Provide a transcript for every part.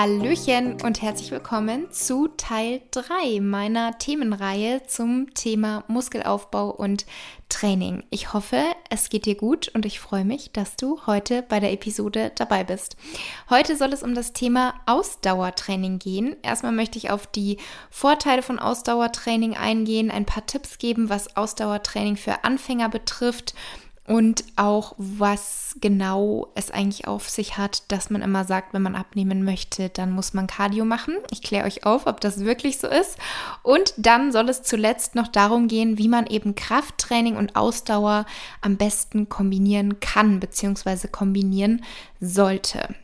Hallöchen und herzlich willkommen zu Teil 3 meiner Themenreihe zum Thema Muskelaufbau und Training. Ich hoffe, es geht dir gut und ich freue mich, dass du heute bei der Episode dabei bist. Heute soll es um das Thema Ausdauertraining gehen. Erstmal möchte ich auf die Vorteile von Ausdauertraining eingehen, ein paar Tipps geben, was Ausdauertraining für Anfänger betrifft und auch was genau es eigentlich auf sich hat, dass man immer sagt, wenn man abnehmen möchte, dann muss man Cardio machen. Ich kläre euch auf, ob das wirklich so ist. Und dann soll es zuletzt noch darum gehen, wie man eben Krafttraining und Ausdauer am besten kombinieren kann bzw. kombinieren sollte.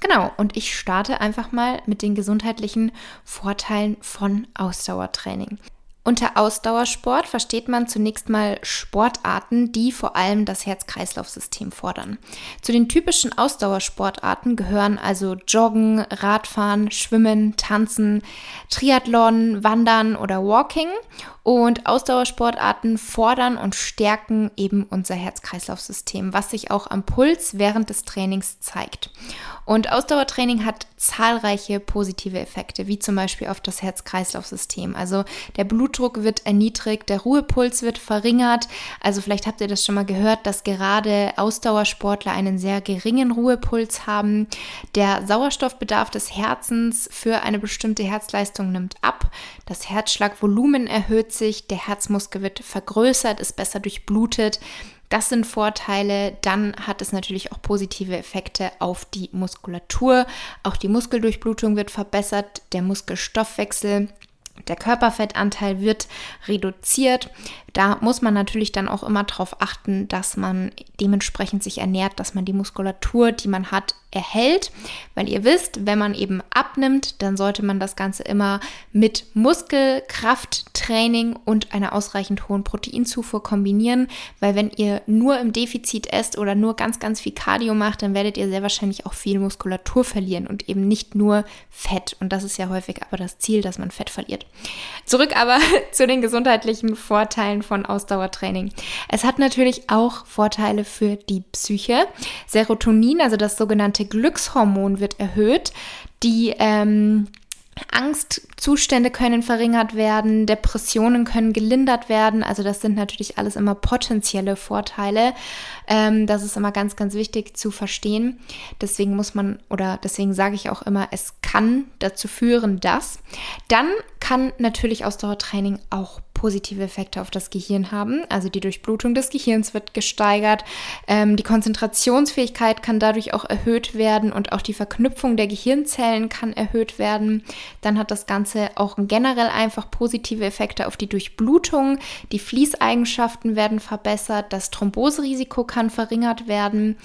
Genau, und ich starte einfach mal mit den gesundheitlichen Vorteilen von Ausdauertraining. Unter Ausdauersport versteht man zunächst mal Sportarten, die vor allem das Herz-Kreislauf-System fordern. Zu den typischen Ausdauersportarten gehören also Joggen, Radfahren, Schwimmen, Tanzen, Triathlon, Wandern oder Walking. Und Ausdauersportarten fordern und stärken eben unser Herz-Kreislauf-System, was sich auch am Puls während des Trainings zeigt. Und Ausdauertraining hat zahlreiche positive Effekte, wie zum Beispiel auf das Herz-Kreislauf-System. Also der Blutdruck wird erniedrigt, der Ruhepuls wird verringert. Also vielleicht habt ihr das schon mal gehört, dass gerade Ausdauersportler einen sehr geringen Ruhepuls haben. Der Sauerstoffbedarf des Herzens für eine bestimmte Herzleistung nimmt ab. Das Herzschlagvolumen erhöht sich, der Herzmuskel wird vergrößert, ist besser durchblutet. Das sind Vorteile. Dann hat es natürlich auch positive Effekte auf die Muskulatur. Auch die Muskeldurchblutung wird verbessert, der Muskelstoffwechsel der Körperfettanteil wird reduziert. Da muss man natürlich dann auch immer darauf achten, dass man dementsprechend sich ernährt, dass man die Muskulatur, die man hat, erhält. Weil ihr wisst, wenn man eben abnimmt, dann sollte man das Ganze immer mit Muskelkrafttraining und einer ausreichend hohen Proteinzufuhr kombinieren. Weil wenn ihr nur im Defizit esst oder nur ganz, ganz viel Cardio macht, dann werdet ihr sehr wahrscheinlich auch viel Muskulatur verlieren und eben nicht nur Fett. Und das ist ja häufig aber das Ziel, dass man Fett verliert. Zurück aber zu den gesundheitlichen Vorteilen von Ausdauertraining. Es hat natürlich auch Vorteile für die Psyche. Serotonin, also das sogenannte Glückshormon, wird erhöht. Die ähm, Angstzustände können verringert werden, Depressionen können gelindert werden. Also das sind natürlich alles immer potenzielle Vorteile. Ähm, das ist immer ganz, ganz wichtig zu verstehen. Deswegen muss man oder deswegen sage ich auch immer, es kann dazu führen, dass. Dann kann natürlich Ausdauertraining auch positive Effekte auf das Gehirn haben. Also die Durchblutung des Gehirns wird gesteigert, ähm, die Konzentrationsfähigkeit kann dadurch auch erhöht werden und auch die Verknüpfung der Gehirnzellen kann erhöht werden. Dann hat das Ganze auch generell einfach positive Effekte auf die Durchblutung. Die Fließeigenschaften werden verbessert, das Thromboserisiko kann verringert werden,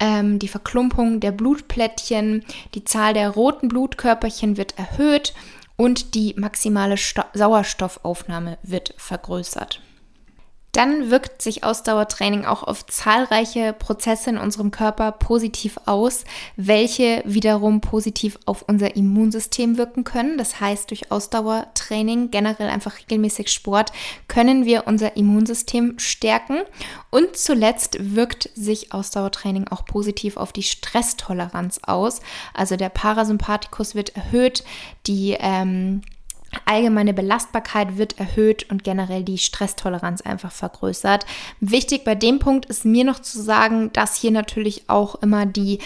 ähm, die Verklumpung der Blutplättchen, die Zahl der roten Blutkörperchen wird erhöht und die maximale Sto Sauerstoffaufnahme wird vergrößert. Dann wirkt sich Ausdauertraining auch auf zahlreiche Prozesse in unserem Körper positiv aus, welche wiederum positiv auf unser Immunsystem wirken können. Das heißt, durch Ausdauertraining, generell einfach regelmäßig Sport, können wir unser Immunsystem stärken. Und zuletzt wirkt sich Ausdauertraining auch positiv auf die Stresstoleranz aus. Also der Parasympathikus wird erhöht, die ähm, allgemeine Belastbarkeit wird erhöht und generell die Stresstoleranz einfach vergrößert. Wichtig bei dem Punkt ist mir noch zu sagen, dass hier natürlich auch immer die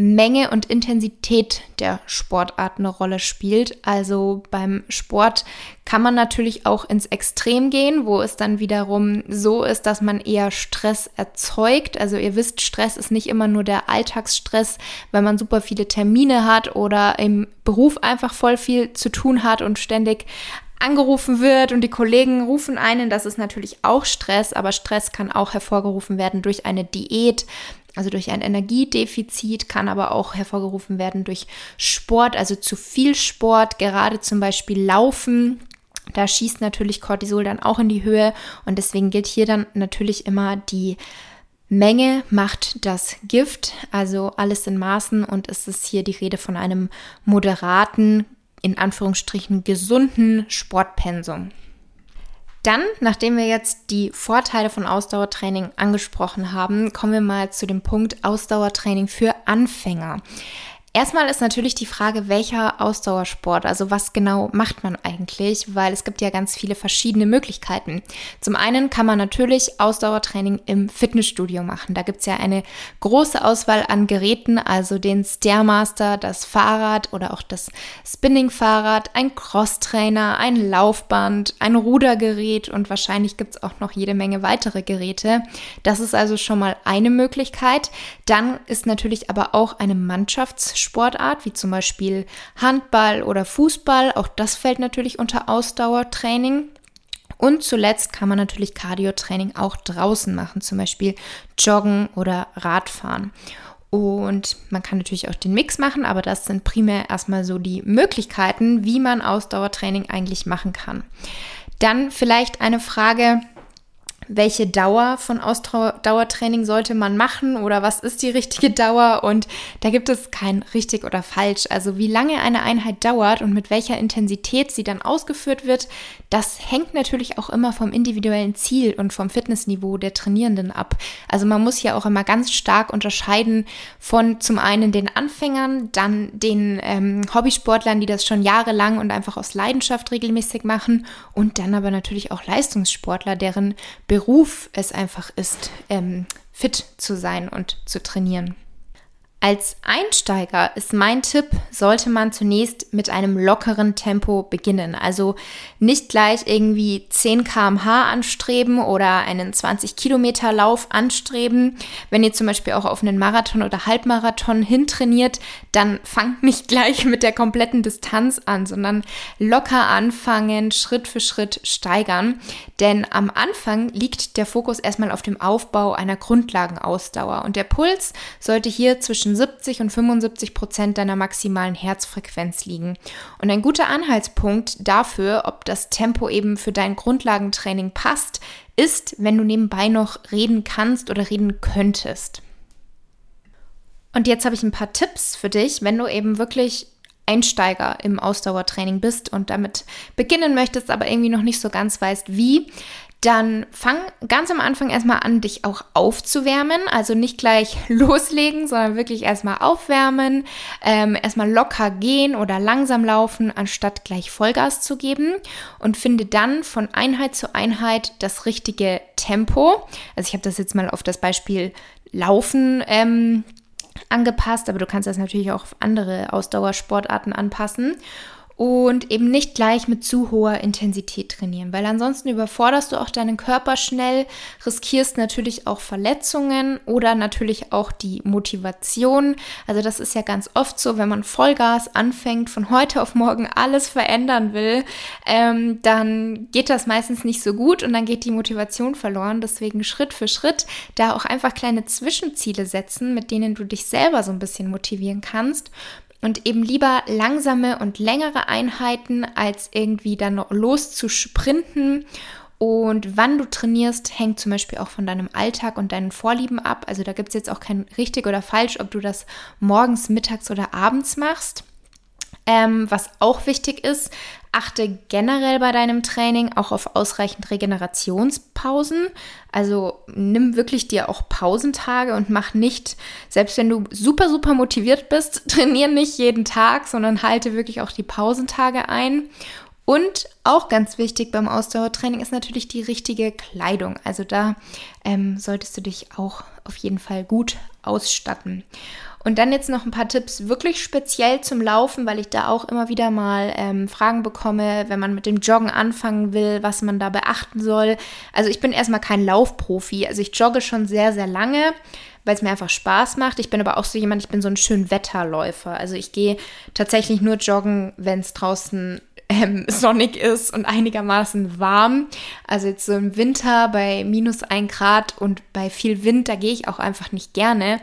Menge und Intensität der Sportart eine Rolle spielt. Also beim Sport kann man natürlich auch ins Extrem gehen, wo es dann wiederum so ist, dass man eher Stress erzeugt. Also ihr wisst, Stress ist nicht immer nur der Alltagsstress, weil man super viele Termine hat oder im Beruf einfach voll viel zu tun hat und ständig angerufen wird und die Kollegen rufen einen, das ist natürlich auch Stress, aber Stress kann auch hervorgerufen werden durch eine Diät, also durch ein Energiedefizit, kann aber auch hervorgerufen werden durch Sport, also zu viel Sport, gerade zum Beispiel Laufen. Da schießt natürlich Cortisol dann auch in die Höhe und deswegen gilt hier dann natürlich immer die Menge macht das Gift, also alles in Maßen und es ist hier die Rede von einem moderaten, in Anführungsstrichen gesunden Sportpensum. Dann, nachdem wir jetzt die Vorteile von Ausdauertraining angesprochen haben, kommen wir mal zu dem Punkt Ausdauertraining für Anfänger. Erstmal ist natürlich die Frage, welcher Ausdauersport, also was genau macht man eigentlich, weil es gibt ja ganz viele verschiedene Möglichkeiten. Zum einen kann man natürlich Ausdauertraining im Fitnessstudio machen. Da gibt es ja eine große Auswahl an Geräten, also den Stairmaster, das Fahrrad oder auch das Spinning-Fahrrad, ein Crosstrainer, ein Laufband, ein Rudergerät und wahrscheinlich gibt es auch noch jede Menge weitere Geräte. Das ist also schon mal eine Möglichkeit. Dann ist natürlich aber auch eine Mannschafts Sportart, wie zum Beispiel Handball oder Fußball. Auch das fällt natürlich unter Ausdauertraining. Und zuletzt kann man natürlich Cardio-Training auch draußen machen, zum Beispiel Joggen oder Radfahren. Und man kann natürlich auch den Mix machen, aber das sind primär erstmal so die Möglichkeiten, wie man Ausdauertraining eigentlich machen kann. Dann vielleicht eine Frage, welche Dauer von Ausdauertraining sollte man machen oder was ist die richtige Dauer und da gibt es kein richtig oder falsch. Also wie lange eine Einheit dauert und mit welcher Intensität sie dann ausgeführt wird, das hängt natürlich auch immer vom individuellen Ziel und vom Fitnessniveau der Trainierenden ab. Also man muss ja auch immer ganz stark unterscheiden von zum einen den Anfängern, dann den ähm, Hobbysportlern, die das schon jahrelang und einfach aus Leidenschaft regelmäßig machen und dann aber natürlich auch Leistungssportler, deren Beruf es einfach ist, ähm, fit zu sein und zu trainieren. Als Einsteiger ist mein Tipp, sollte man zunächst mit einem lockeren Tempo beginnen. Also nicht gleich irgendwie 10 km/h anstreben oder einen 20 Kilometer Lauf anstreben. Wenn ihr zum Beispiel auch auf einen Marathon oder Halbmarathon hintrainiert, dann fangt nicht gleich mit der kompletten Distanz an, sondern locker anfangen, Schritt für Schritt steigern. Denn am Anfang liegt der Fokus erstmal auf dem Aufbau einer Grundlagenausdauer und der Puls sollte hier zwischen zwischen 70 und 75 Prozent deiner maximalen Herzfrequenz liegen. Und ein guter Anhaltspunkt dafür, ob das Tempo eben für dein Grundlagentraining passt, ist, wenn du nebenbei noch reden kannst oder reden könntest. Und jetzt habe ich ein paar Tipps für dich, wenn du eben wirklich Einsteiger im Ausdauertraining bist und damit beginnen möchtest, aber irgendwie noch nicht so ganz weißt, wie, dann fang ganz am Anfang erstmal an, dich auch aufzuwärmen. Also nicht gleich loslegen, sondern wirklich erstmal aufwärmen, ähm, erstmal locker gehen oder langsam laufen, anstatt gleich Vollgas zu geben. Und finde dann von Einheit zu Einheit das richtige Tempo. Also ich habe das jetzt mal auf das Beispiel Laufen ähm, angepasst, aber du kannst das natürlich auch auf andere Ausdauersportarten anpassen und eben nicht gleich mit zu hoher Intensität trainieren, weil ansonsten überforderst du auch deinen Körper schnell, riskierst natürlich auch Verletzungen oder natürlich auch die Motivation. Also das ist ja ganz oft so, wenn man Vollgas anfängt, von heute auf morgen alles verändern will, ähm, dann geht das meistens nicht so gut und dann geht die Motivation verloren. Deswegen Schritt für Schritt da auch einfach kleine Zwischenziele setzen, mit denen du dich selber so ein bisschen motivieren kannst und eben lieber langsame und längere Einheiten, als irgendwie dann los zu sprinten. Und wann du trainierst, hängt zum Beispiel auch von deinem Alltag und deinen Vorlieben ab. Also da gibt es jetzt auch kein richtig oder falsch, ob du das morgens, mittags oder abends machst. Ähm, was auch wichtig ist, achte generell bei deinem Training auch auf ausreichend Regenerationspausen. Also nimm wirklich dir auch Pausentage und mach nicht, selbst wenn du super, super motiviert bist, trainier nicht jeden Tag, sondern halte wirklich auch die Pausentage ein. Und auch ganz wichtig beim Ausdauertraining ist natürlich die richtige Kleidung. Also da ähm, solltest du dich auch auf jeden Fall gut ausstatten. Und dann jetzt noch ein paar Tipps wirklich speziell zum Laufen, weil ich da auch immer wieder mal ähm, Fragen bekomme, wenn man mit dem Joggen anfangen will, was man da beachten soll. Also ich bin erstmal kein Laufprofi. Also ich jogge schon sehr, sehr lange, weil es mir einfach Spaß macht. Ich bin aber auch so jemand, ich bin so ein schön Wetterläufer. Also ich gehe tatsächlich nur joggen, wenn es draußen ähm, sonnig ist und einigermaßen warm. Also jetzt so im Winter bei minus ein Grad und bei viel Wind, da gehe ich auch einfach nicht gerne.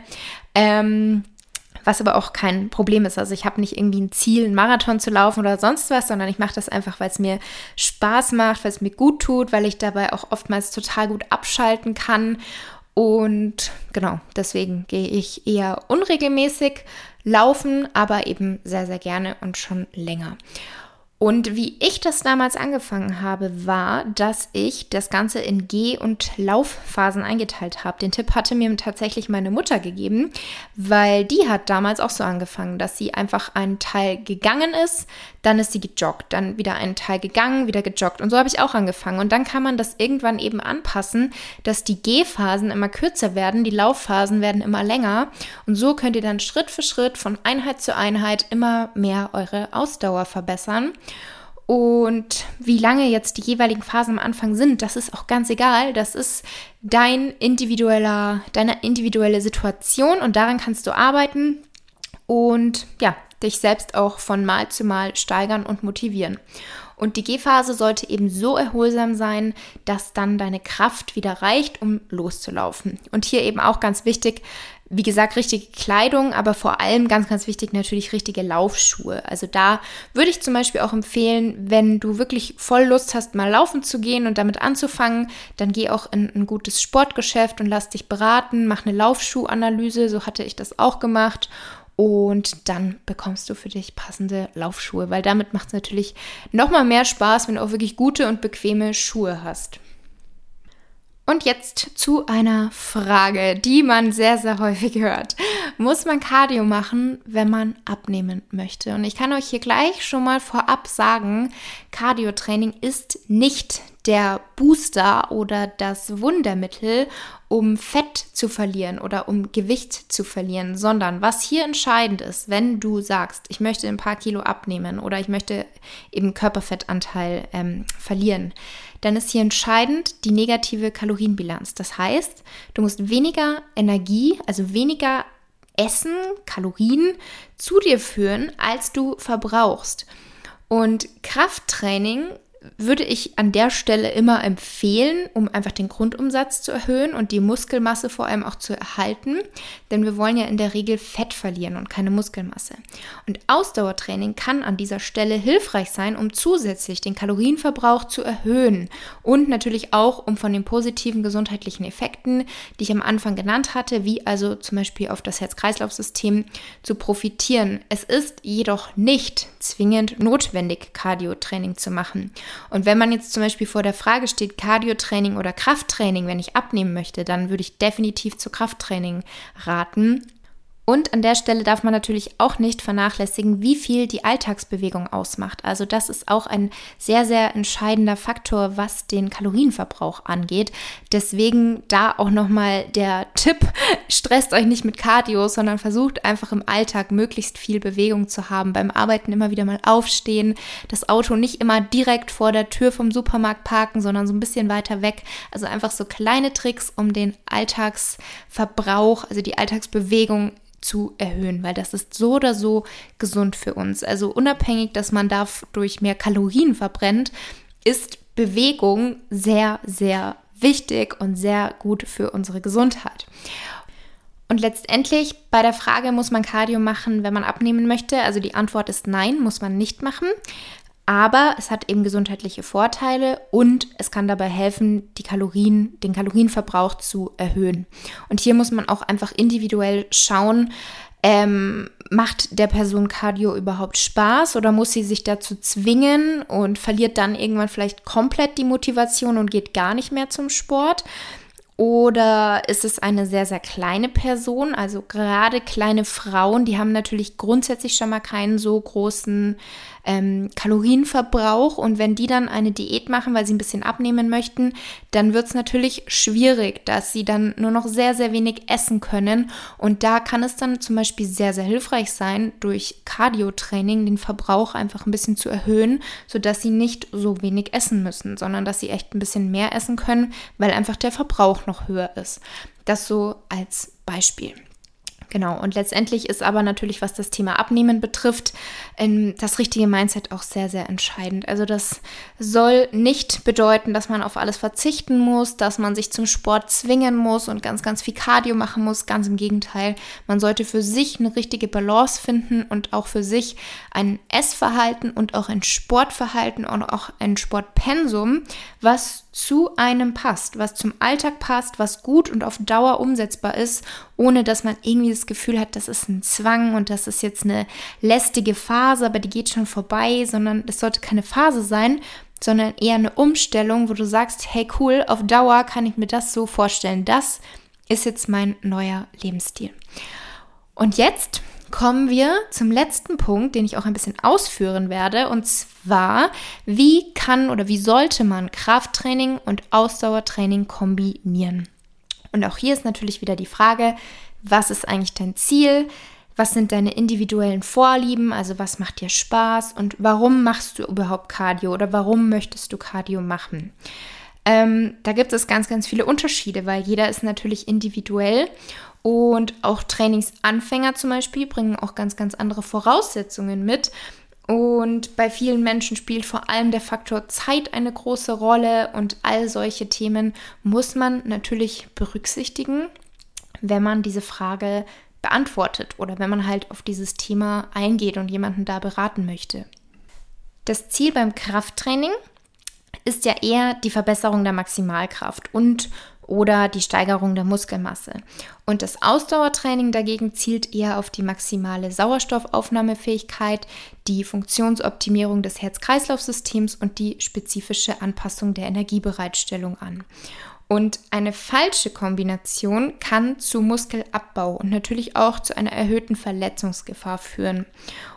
Ähm, was aber auch kein Problem ist. Also ich habe nicht irgendwie ein Ziel, einen Marathon zu laufen oder sonst was, sondern ich mache das einfach, weil es mir Spaß macht, weil es mir gut tut, weil ich dabei auch oftmals total gut abschalten kann. Und genau, deswegen gehe ich eher unregelmäßig laufen, aber eben sehr, sehr gerne und schon länger. Und wie ich das damals angefangen habe, war, dass ich das Ganze in Geh- und Laufphasen eingeteilt habe. Den Tipp hatte mir tatsächlich meine Mutter gegeben, weil die hat damals auch so angefangen, dass sie einfach einen Teil gegangen ist, dann ist sie gejoggt, dann wieder einen Teil gegangen, wieder gejoggt. Und so habe ich auch angefangen. Und dann kann man das irgendwann eben anpassen, dass die Gehphasen immer kürzer werden, die Laufphasen werden immer länger. Und so könnt ihr dann Schritt für Schritt von Einheit zu Einheit immer mehr eure Ausdauer verbessern. Und wie lange jetzt die jeweiligen Phasen am Anfang sind, das ist auch ganz egal. Das ist dein individueller, deine individuelle Situation und daran kannst du arbeiten und ja, dich selbst auch von Mal zu Mal steigern und motivieren. Und die Gehphase sollte eben so erholsam sein, dass dann deine Kraft wieder reicht, um loszulaufen. Und hier eben auch ganz wichtig, wie gesagt, richtige Kleidung, aber vor allem ganz, ganz wichtig natürlich richtige Laufschuhe. Also da würde ich zum Beispiel auch empfehlen, wenn du wirklich voll Lust hast, mal laufen zu gehen und damit anzufangen, dann geh auch in ein gutes Sportgeschäft und lass dich beraten, mach eine Laufschuhanalyse, so hatte ich das auch gemacht. Und dann bekommst du für dich passende Laufschuhe, weil damit macht es natürlich nochmal mehr Spaß, wenn du auch wirklich gute und bequeme Schuhe hast. Und jetzt zu einer Frage, die man sehr, sehr häufig hört. Muss man Cardio machen, wenn man abnehmen möchte? Und ich kann euch hier gleich schon mal vorab sagen, Cardio-Training ist nicht der Booster oder das Wundermittel, um Fett zu verlieren oder um Gewicht zu verlieren, sondern was hier entscheidend ist, wenn du sagst, ich möchte ein paar Kilo abnehmen oder ich möchte eben Körperfettanteil ähm, verlieren, dann ist hier entscheidend die negative Kalorienbilanz. Das heißt, du musst weniger Energie, also weniger Essen, Kalorien zu dir führen, als du verbrauchst. Und Krafttraining würde ich an der Stelle immer empfehlen, um einfach den Grundumsatz zu erhöhen und die Muskelmasse vor allem auch zu erhalten, denn wir wollen ja in der Regel Fett verlieren und keine Muskelmasse. Und Ausdauertraining kann an dieser Stelle hilfreich sein, um zusätzlich den Kalorienverbrauch zu erhöhen und natürlich auch, um von den positiven gesundheitlichen Effekten, die ich am Anfang genannt hatte, wie also zum Beispiel auf das Herz-Kreislauf-System zu profitieren. Es ist jedoch nicht zwingend notwendig, Cardio-Training zu machen. Und wenn man jetzt zum Beispiel vor der Frage steht, Cardio-Training oder Krafttraining, wenn ich abnehmen möchte, dann würde ich definitiv zu Krafttraining raten. Und an der Stelle darf man natürlich auch nicht vernachlässigen, wie viel die Alltagsbewegung ausmacht. Also das ist auch ein sehr, sehr entscheidender Faktor, was den Kalorienverbrauch angeht. Deswegen da auch nochmal der Tipp, stresst euch nicht mit Cardio, sondern versucht einfach im Alltag möglichst viel Bewegung zu haben. Beim Arbeiten immer wieder mal aufstehen, das Auto nicht immer direkt vor der Tür vom Supermarkt parken, sondern so ein bisschen weiter weg. Also einfach so kleine Tricks, um den Alltagsverbrauch, also die Alltagsbewegung zu erhöhen, weil das ist so oder so gesund für uns. Also unabhängig, dass man dadurch mehr Kalorien verbrennt, ist Bewegung sehr, sehr wichtig und sehr gut für unsere Gesundheit. Und letztendlich bei der Frage, muss man Cardio machen, wenn man abnehmen möchte? Also die Antwort ist nein, muss man nicht machen. Aber es hat eben gesundheitliche Vorteile und es kann dabei helfen, die Kalorien, den Kalorienverbrauch zu erhöhen. Und hier muss man auch einfach individuell schauen, ähm, macht der Person Cardio überhaupt Spaß oder muss sie sich dazu zwingen und verliert dann irgendwann vielleicht komplett die Motivation und geht gar nicht mehr zum Sport? Oder ist es eine sehr, sehr kleine Person? Also gerade kleine Frauen, die haben natürlich grundsätzlich schon mal keinen so großen ähm, Kalorienverbrauch. Und wenn die dann eine Diät machen, weil sie ein bisschen abnehmen möchten, dann wird es natürlich schwierig, dass sie dann nur noch sehr, sehr wenig essen können. Und da kann es dann zum Beispiel sehr, sehr hilfreich sein, durch Cardio-Training den Verbrauch einfach ein bisschen zu erhöhen, sodass sie nicht so wenig essen müssen, sondern dass sie echt ein bisschen mehr essen können, weil einfach der Verbrauch noch höher ist. Das so als Beispiel. Genau, und letztendlich ist aber natürlich, was das Thema Abnehmen betrifft, ähm, das richtige Mindset auch sehr, sehr entscheidend. Also das soll nicht bedeuten, dass man auf alles verzichten muss, dass man sich zum Sport zwingen muss und ganz, ganz viel Cardio machen muss. Ganz im Gegenteil, man sollte für sich eine richtige Balance finden und auch für sich ein Essverhalten und auch ein Sportverhalten und auch ein Sportpensum, was zu einem passt, was zum Alltag passt, was gut und auf Dauer umsetzbar ist, ohne dass man irgendwie das Gefühl hat, das ist ein Zwang und das ist jetzt eine lästige Phase, aber die geht schon vorbei, sondern es sollte keine Phase sein, sondern eher eine Umstellung, wo du sagst, hey cool, auf Dauer kann ich mir das so vorstellen. Das ist jetzt mein neuer Lebensstil. Und jetzt kommen wir zum letzten Punkt, den ich auch ein bisschen ausführen werde. Und zwar, wie kann oder wie sollte man Krafttraining und Ausdauertraining kombinieren? Und auch hier ist natürlich wieder die Frage, was ist eigentlich dein Ziel? Was sind deine individuellen Vorlieben? Also was macht dir Spaß? Und warum machst du überhaupt Cardio oder warum möchtest du Cardio machen? Ähm, da gibt es ganz, ganz viele Unterschiede, weil jeder ist natürlich individuell und auch Trainingsanfänger zum Beispiel bringen auch ganz, ganz andere Voraussetzungen mit. Und bei vielen Menschen spielt vor allem der Faktor Zeit eine große Rolle und all solche Themen muss man natürlich berücksichtigen, wenn man diese Frage beantwortet oder wenn man halt auf dieses Thema eingeht und jemanden da beraten möchte. Das Ziel beim Krafttraining ist ja eher die Verbesserung der Maximalkraft und oder die Steigerung der Muskelmasse. Und das Ausdauertraining dagegen zielt eher auf die maximale Sauerstoffaufnahmefähigkeit, die Funktionsoptimierung des Herz-Kreislauf-Systems und die spezifische Anpassung der Energiebereitstellung an. Und eine falsche Kombination kann zu Muskelabbau und natürlich auch zu einer erhöhten Verletzungsgefahr führen.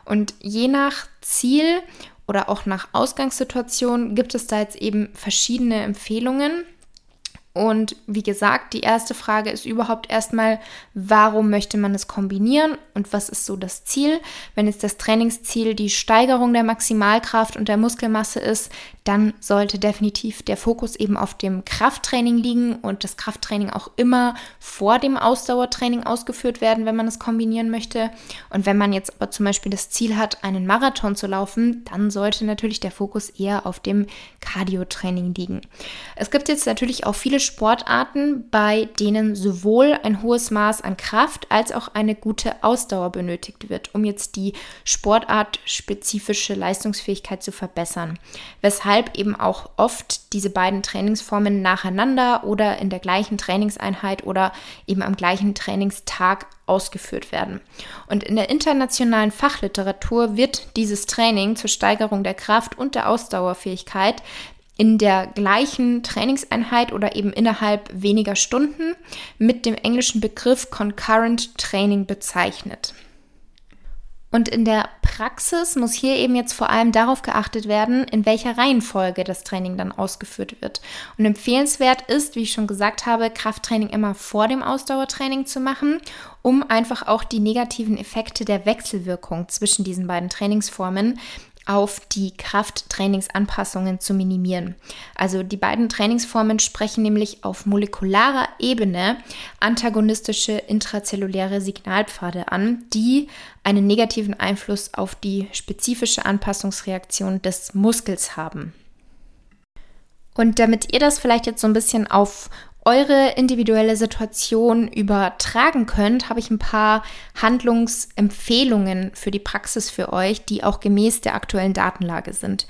Und je nach Ziel oder auch nach Ausgangssituation gibt es da jetzt eben verschiedene Empfehlungen, und wie gesagt, die erste Frage ist überhaupt erstmal, warum möchte man es kombinieren und was ist so das Ziel? Wenn jetzt das Trainingsziel die Steigerung der Maximalkraft und der Muskelmasse ist, dann sollte definitiv der Fokus eben auf dem Krafttraining liegen und das Krafttraining auch immer vor dem Ausdauertraining ausgeführt werden, wenn man es kombinieren möchte. Und wenn man jetzt aber zum Beispiel das Ziel hat, einen Marathon zu laufen, dann sollte natürlich der Fokus eher auf dem Cardio-Training liegen. Es gibt jetzt natürlich auch viele Sportarten, bei denen sowohl ein hohes Maß an Kraft als auch eine gute Ausdauer benötigt wird, um jetzt die sportartspezifische Leistungsfähigkeit zu verbessern. Weshalb weshalb eben auch oft diese beiden Trainingsformen nacheinander oder in der gleichen Trainingseinheit oder eben am gleichen Trainingstag ausgeführt werden. Und in der internationalen Fachliteratur wird dieses Training zur Steigerung der Kraft und der Ausdauerfähigkeit in der gleichen Trainingseinheit oder eben innerhalb weniger Stunden mit dem englischen Begriff Concurrent Training bezeichnet. Und in der Praxis muss hier eben jetzt vor allem darauf geachtet werden, in welcher Reihenfolge das Training dann ausgeführt wird. Und empfehlenswert ist, wie ich schon gesagt habe, Krafttraining immer vor dem Ausdauertraining zu machen, um einfach auch die negativen Effekte der Wechselwirkung zwischen diesen beiden Trainingsformen auf die Krafttrainingsanpassungen zu minimieren. Also die beiden Trainingsformen sprechen nämlich auf molekularer Ebene antagonistische intrazelluläre Signalpfade an, die einen negativen Einfluss auf die spezifische Anpassungsreaktion des Muskels haben. Und damit ihr das vielleicht jetzt so ein bisschen auf eure individuelle Situation übertragen könnt, habe ich ein paar Handlungsempfehlungen für die Praxis für euch, die auch gemäß der aktuellen Datenlage sind.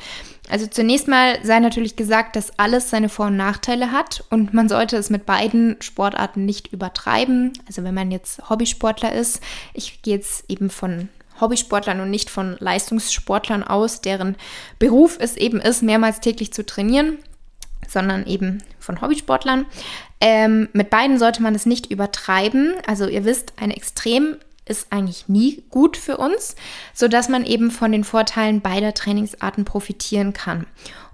Also zunächst mal sei natürlich gesagt, dass alles seine Vor- und Nachteile hat und man sollte es mit beiden Sportarten nicht übertreiben. Also wenn man jetzt Hobbysportler ist, ich gehe jetzt eben von Hobbysportlern und nicht von Leistungssportlern aus, deren Beruf es eben ist, mehrmals täglich zu trainieren, sondern eben von Hobbysportlern. Ähm, mit beiden sollte man es nicht übertreiben. Also ihr wisst, ein Extrem ist eigentlich nie gut für uns, sodass man eben von den Vorteilen beider Trainingsarten profitieren kann.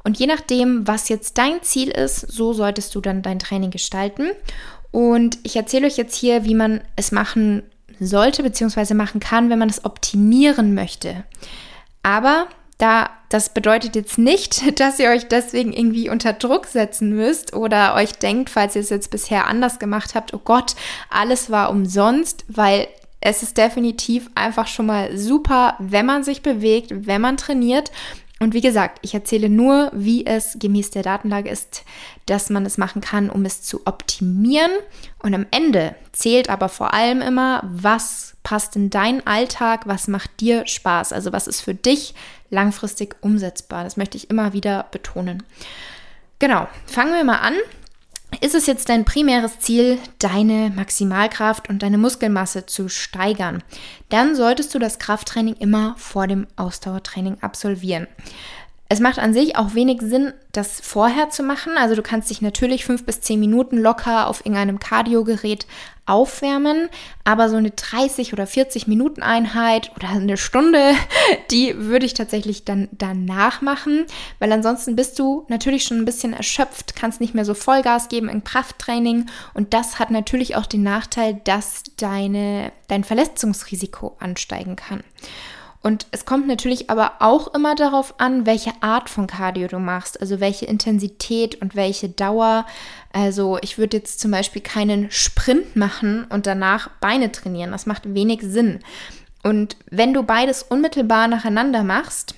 Und je nachdem, was jetzt dein Ziel ist, so solltest du dann dein Training gestalten. Und ich erzähle euch jetzt hier, wie man es machen sollte bzw. machen kann, wenn man es optimieren möchte. Aber da, das bedeutet jetzt nicht, dass ihr euch deswegen irgendwie unter Druck setzen müsst oder euch denkt, falls ihr es jetzt bisher anders gemacht habt, oh Gott, alles war umsonst, weil es ist definitiv einfach schon mal super, wenn man sich bewegt, wenn man trainiert und wie gesagt, ich erzähle nur, wie es gemäß der Datenlage ist, dass man es machen kann, um es zu optimieren. Und am Ende zählt aber vor allem immer, was passt in deinen Alltag, was macht dir Spaß, also was ist für dich langfristig umsetzbar. Das möchte ich immer wieder betonen. Genau, fangen wir mal an. Ist es jetzt dein primäres Ziel, deine Maximalkraft und deine Muskelmasse zu steigern, dann solltest du das Krafttraining immer vor dem Ausdauertraining absolvieren. Es macht an sich auch wenig Sinn, das vorher zu machen. Also du kannst dich natürlich fünf bis zehn Minuten locker auf irgendeinem Kardiogerät aufwärmen, aber so eine 30 oder 40 Minuten Einheit oder eine Stunde, die würde ich tatsächlich dann danach machen, weil ansonsten bist du natürlich schon ein bisschen erschöpft, kannst nicht mehr so Vollgas geben im Krafttraining und das hat natürlich auch den Nachteil, dass deine, dein Verletzungsrisiko ansteigen kann. Und es kommt natürlich aber auch immer darauf an, welche Art von Cardio du machst, also welche Intensität und welche Dauer. Also ich würde jetzt zum Beispiel keinen Sprint machen und danach Beine trainieren. Das macht wenig Sinn. Und wenn du beides unmittelbar nacheinander machst,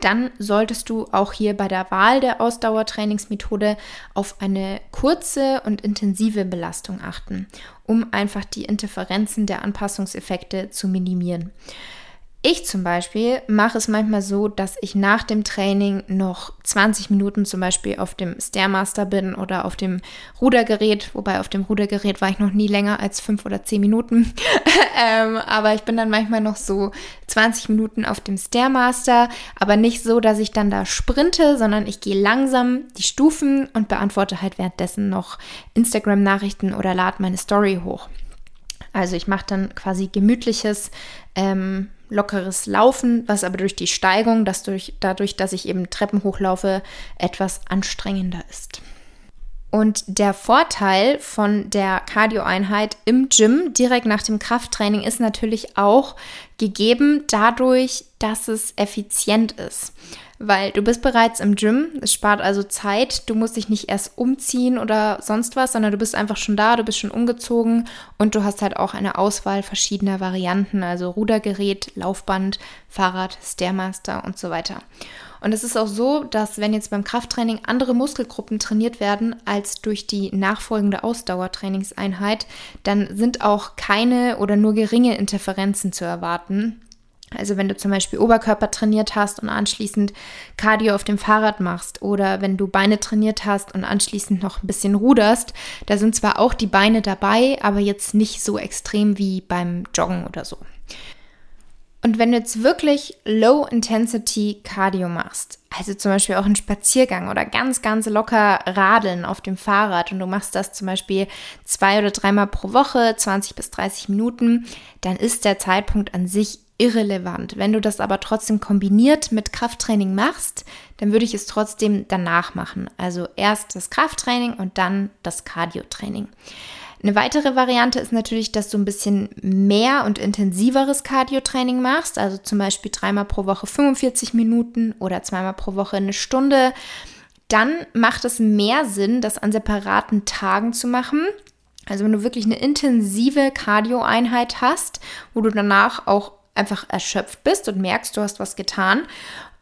dann solltest du auch hier bei der Wahl der Ausdauertrainingsmethode auf eine kurze und intensive Belastung achten, um einfach die Interferenzen der Anpassungseffekte zu minimieren. Ich zum Beispiel mache es manchmal so, dass ich nach dem Training noch 20 Minuten zum Beispiel auf dem Stairmaster bin oder auf dem Rudergerät, wobei auf dem Rudergerät war ich noch nie länger als fünf oder zehn Minuten. ähm, aber ich bin dann manchmal noch so 20 Minuten auf dem Stairmaster, aber nicht so, dass ich dann da sprinte, sondern ich gehe langsam die Stufen und beantworte halt währenddessen noch Instagram-Nachrichten oder lade meine Story hoch. Also ich mache dann quasi gemütliches ähm, lockeres Laufen, was aber durch die Steigung, das durch, dadurch, dass ich eben Treppen hochlaufe, etwas anstrengender ist. Und der Vorteil von der Cardio-Einheit im Gym direkt nach dem Krafttraining ist natürlich auch gegeben dadurch, dass es effizient ist weil du bist bereits im Gym. Es spart also Zeit. Du musst dich nicht erst umziehen oder sonst was, sondern du bist einfach schon da, du bist schon umgezogen und du hast halt auch eine Auswahl verschiedener Varianten, also Rudergerät, Laufband, Fahrrad, Stairmaster und so weiter. Und es ist auch so, dass wenn jetzt beim Krafttraining andere Muskelgruppen trainiert werden als durch die nachfolgende Ausdauertrainingseinheit, dann sind auch keine oder nur geringe Interferenzen zu erwarten. Also wenn du zum Beispiel Oberkörper trainiert hast und anschließend Cardio auf dem Fahrrad machst oder wenn du Beine trainiert hast und anschließend noch ein bisschen ruderst, da sind zwar auch die Beine dabei, aber jetzt nicht so extrem wie beim Joggen oder so. Und wenn du jetzt wirklich Low-Intensity Cardio machst, also zum Beispiel auch einen Spaziergang oder ganz, ganz locker Radeln auf dem Fahrrad und du machst das zum Beispiel zwei oder dreimal pro Woche, 20 bis 30 Minuten, dann ist der Zeitpunkt an sich irrelevant. Wenn du das aber trotzdem kombiniert mit Krafttraining machst, dann würde ich es trotzdem danach machen. Also erst das Krafttraining und dann das Cardio-Training. Eine weitere Variante ist natürlich, dass du ein bisschen mehr und intensiveres Cardio-Training machst, also zum Beispiel dreimal pro Woche 45 Minuten oder zweimal pro Woche eine Stunde. Dann macht es mehr Sinn, das an separaten Tagen zu machen. Also wenn du wirklich eine intensive Cardio-Einheit hast, wo du danach auch einfach erschöpft bist und merkst, du hast was getan.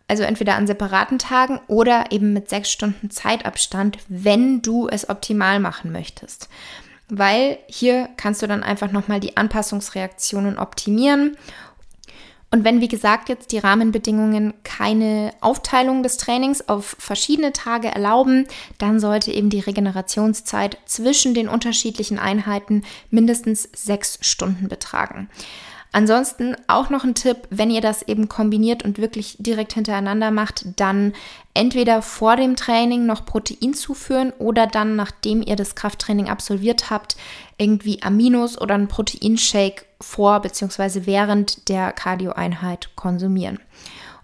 Also entweder an separaten Tagen oder eben mit sechs Stunden Zeitabstand, wenn du es optimal machen möchtest. Weil hier kannst du dann einfach nochmal die Anpassungsreaktionen optimieren. Und wenn, wie gesagt, jetzt die Rahmenbedingungen keine Aufteilung des Trainings auf verschiedene Tage erlauben, dann sollte eben die Regenerationszeit zwischen den unterschiedlichen Einheiten mindestens sechs Stunden betragen. Ansonsten auch noch ein Tipp, wenn ihr das eben kombiniert und wirklich direkt hintereinander macht, dann entweder vor dem Training noch Protein zuführen oder dann, nachdem ihr das Krafttraining absolviert habt, irgendwie Aminos oder einen Proteinshake vor bzw. während der Cardioeinheit konsumieren.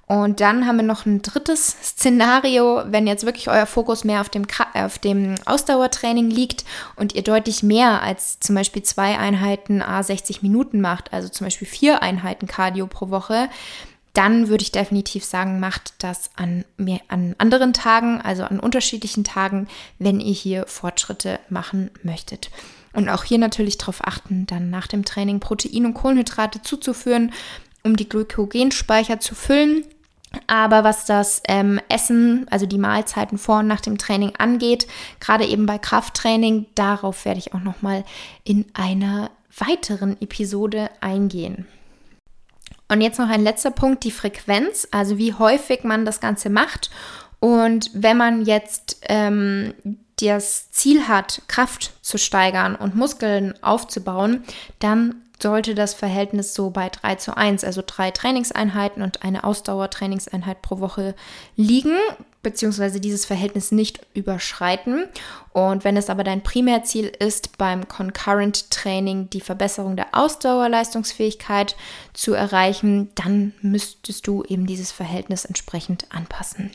Und dann haben wir noch ein drittes Szenario, wenn jetzt wirklich euer Fokus mehr auf dem, äh, auf dem Ausdauertraining liegt und ihr deutlich mehr als zum Beispiel zwei Einheiten A 60 Minuten macht, also zum Beispiel vier Einheiten Cardio pro Woche, dann würde ich definitiv sagen, macht das an, mehr, an anderen Tagen, also an unterschiedlichen Tagen, wenn ihr hier Fortschritte machen möchtet. Und auch hier natürlich darauf achten, dann nach dem Training Protein und Kohlenhydrate zuzuführen, um die Glykogenspeicher zu füllen aber was das ähm, Essen, also die Mahlzeiten vor und nach dem Training angeht, gerade eben bei Krafttraining, darauf werde ich auch noch mal in einer weiteren Episode eingehen. Und jetzt noch ein letzter Punkt, die Frequenz, also wie häufig man das Ganze macht Und wenn man jetzt ähm, das Ziel hat, Kraft zu steigern und Muskeln aufzubauen, dann sollte das Verhältnis so bei 3 zu 1, also drei Trainingseinheiten und eine Ausdauertrainingseinheit pro Woche liegen, beziehungsweise dieses Verhältnis nicht überschreiten. Und wenn es aber dein Primärziel ist, beim Concurrent Training die Verbesserung der Ausdauerleistungsfähigkeit zu erreichen, dann müsstest du eben dieses Verhältnis entsprechend anpassen.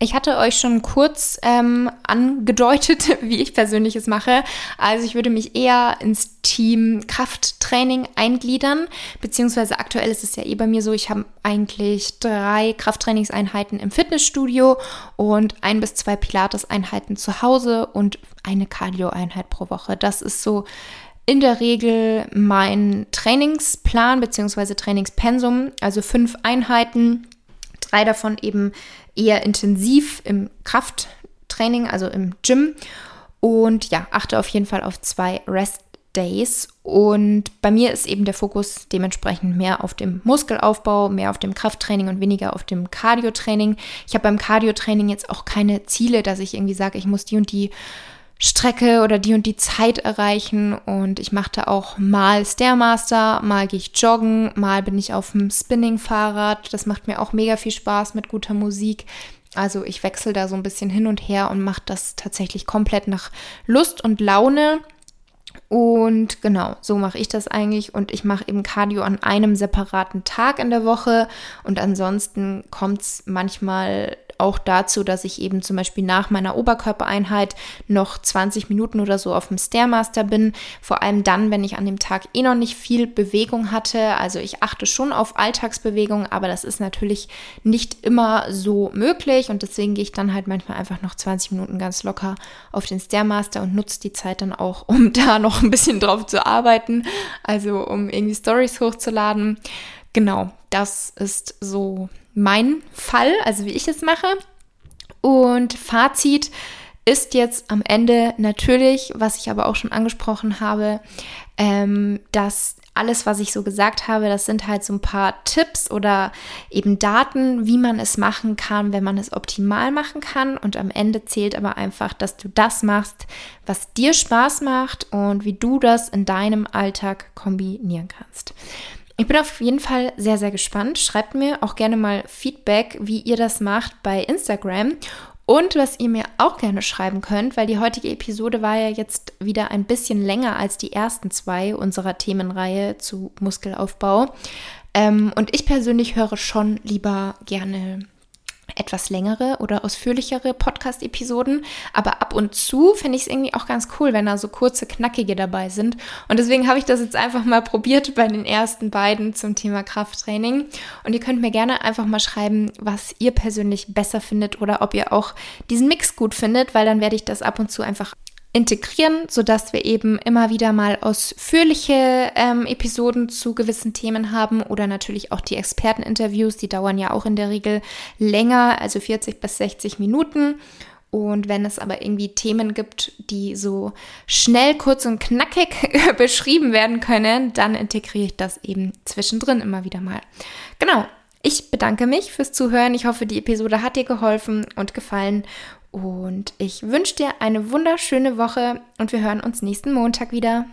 Ich hatte euch schon kurz ähm, angedeutet, wie ich persönlich es mache. Also ich würde mich eher ins Team Krafttraining eingliedern, beziehungsweise aktuell ist es ja eh bei mir so, ich habe eigentlich drei Krafttrainingseinheiten im Fitnessstudio und ein bis zwei Pilates-Einheiten zu Hause und eine Cardio-Einheit pro Woche. Das ist so in der Regel mein Trainingsplan beziehungsweise Trainingspensum, also fünf Einheiten drei davon eben eher intensiv im Krafttraining, also im Gym. Und ja, achte auf jeden Fall auf zwei Rest Days. Und bei mir ist eben der Fokus dementsprechend mehr auf dem Muskelaufbau, mehr auf dem Krafttraining und weniger auf dem Cardio-Training. Ich habe beim Cardio-Training jetzt auch keine Ziele, dass ich irgendwie sage, ich muss die und die Strecke oder die und die Zeit erreichen und ich mache da auch mal Stairmaster, mal gehe ich joggen, mal bin ich auf dem Spinning-Fahrrad. Das macht mir auch mega viel Spaß mit guter Musik. Also ich wechsle da so ein bisschen hin und her und mache das tatsächlich komplett nach Lust und Laune. Und genau, so mache ich das eigentlich. Und ich mache eben Cardio an einem separaten Tag in der Woche. Und ansonsten kommt es manchmal auch dazu, dass ich eben zum Beispiel nach meiner Oberkörpereinheit noch 20 Minuten oder so auf dem Stairmaster bin. Vor allem dann, wenn ich an dem Tag eh noch nicht viel Bewegung hatte. Also ich achte schon auf Alltagsbewegung, aber das ist natürlich nicht immer so möglich und deswegen gehe ich dann halt manchmal einfach noch 20 Minuten ganz locker auf den Stairmaster und nutze die Zeit dann auch, um da noch ein bisschen drauf zu arbeiten. Also um irgendwie Stories hochzuladen. Genau, das ist so mein Fall, also wie ich es mache. Und Fazit ist jetzt am Ende natürlich, was ich aber auch schon angesprochen habe, ähm, dass alles, was ich so gesagt habe, das sind halt so ein paar Tipps oder eben Daten, wie man es machen kann, wenn man es optimal machen kann. Und am Ende zählt aber einfach, dass du das machst, was dir Spaß macht und wie du das in deinem Alltag kombinieren kannst. Ich bin auf jeden Fall sehr, sehr gespannt. Schreibt mir auch gerne mal Feedback, wie ihr das macht bei Instagram. Und was ihr mir auch gerne schreiben könnt, weil die heutige Episode war ja jetzt wieder ein bisschen länger als die ersten zwei unserer Themenreihe zu Muskelaufbau. Ähm, und ich persönlich höre schon lieber gerne etwas längere oder ausführlichere Podcast-Episoden. Aber ab und zu finde ich es irgendwie auch ganz cool, wenn da so kurze, knackige dabei sind. Und deswegen habe ich das jetzt einfach mal probiert bei den ersten beiden zum Thema Krafttraining. Und ihr könnt mir gerne einfach mal schreiben, was ihr persönlich besser findet oder ob ihr auch diesen Mix gut findet, weil dann werde ich das ab und zu einfach integrieren, sodass wir eben immer wieder mal ausführliche ähm, Episoden zu gewissen Themen haben oder natürlich auch die Experteninterviews, die dauern ja auch in der Regel länger, also 40 bis 60 Minuten. Und wenn es aber irgendwie Themen gibt, die so schnell, kurz und knackig beschrieben werden können, dann integriere ich das eben zwischendrin immer wieder mal. Genau. Ich bedanke mich fürs Zuhören. Ich hoffe, die Episode hat dir geholfen und gefallen. Und ich wünsche dir eine wunderschöne Woche und wir hören uns nächsten Montag wieder.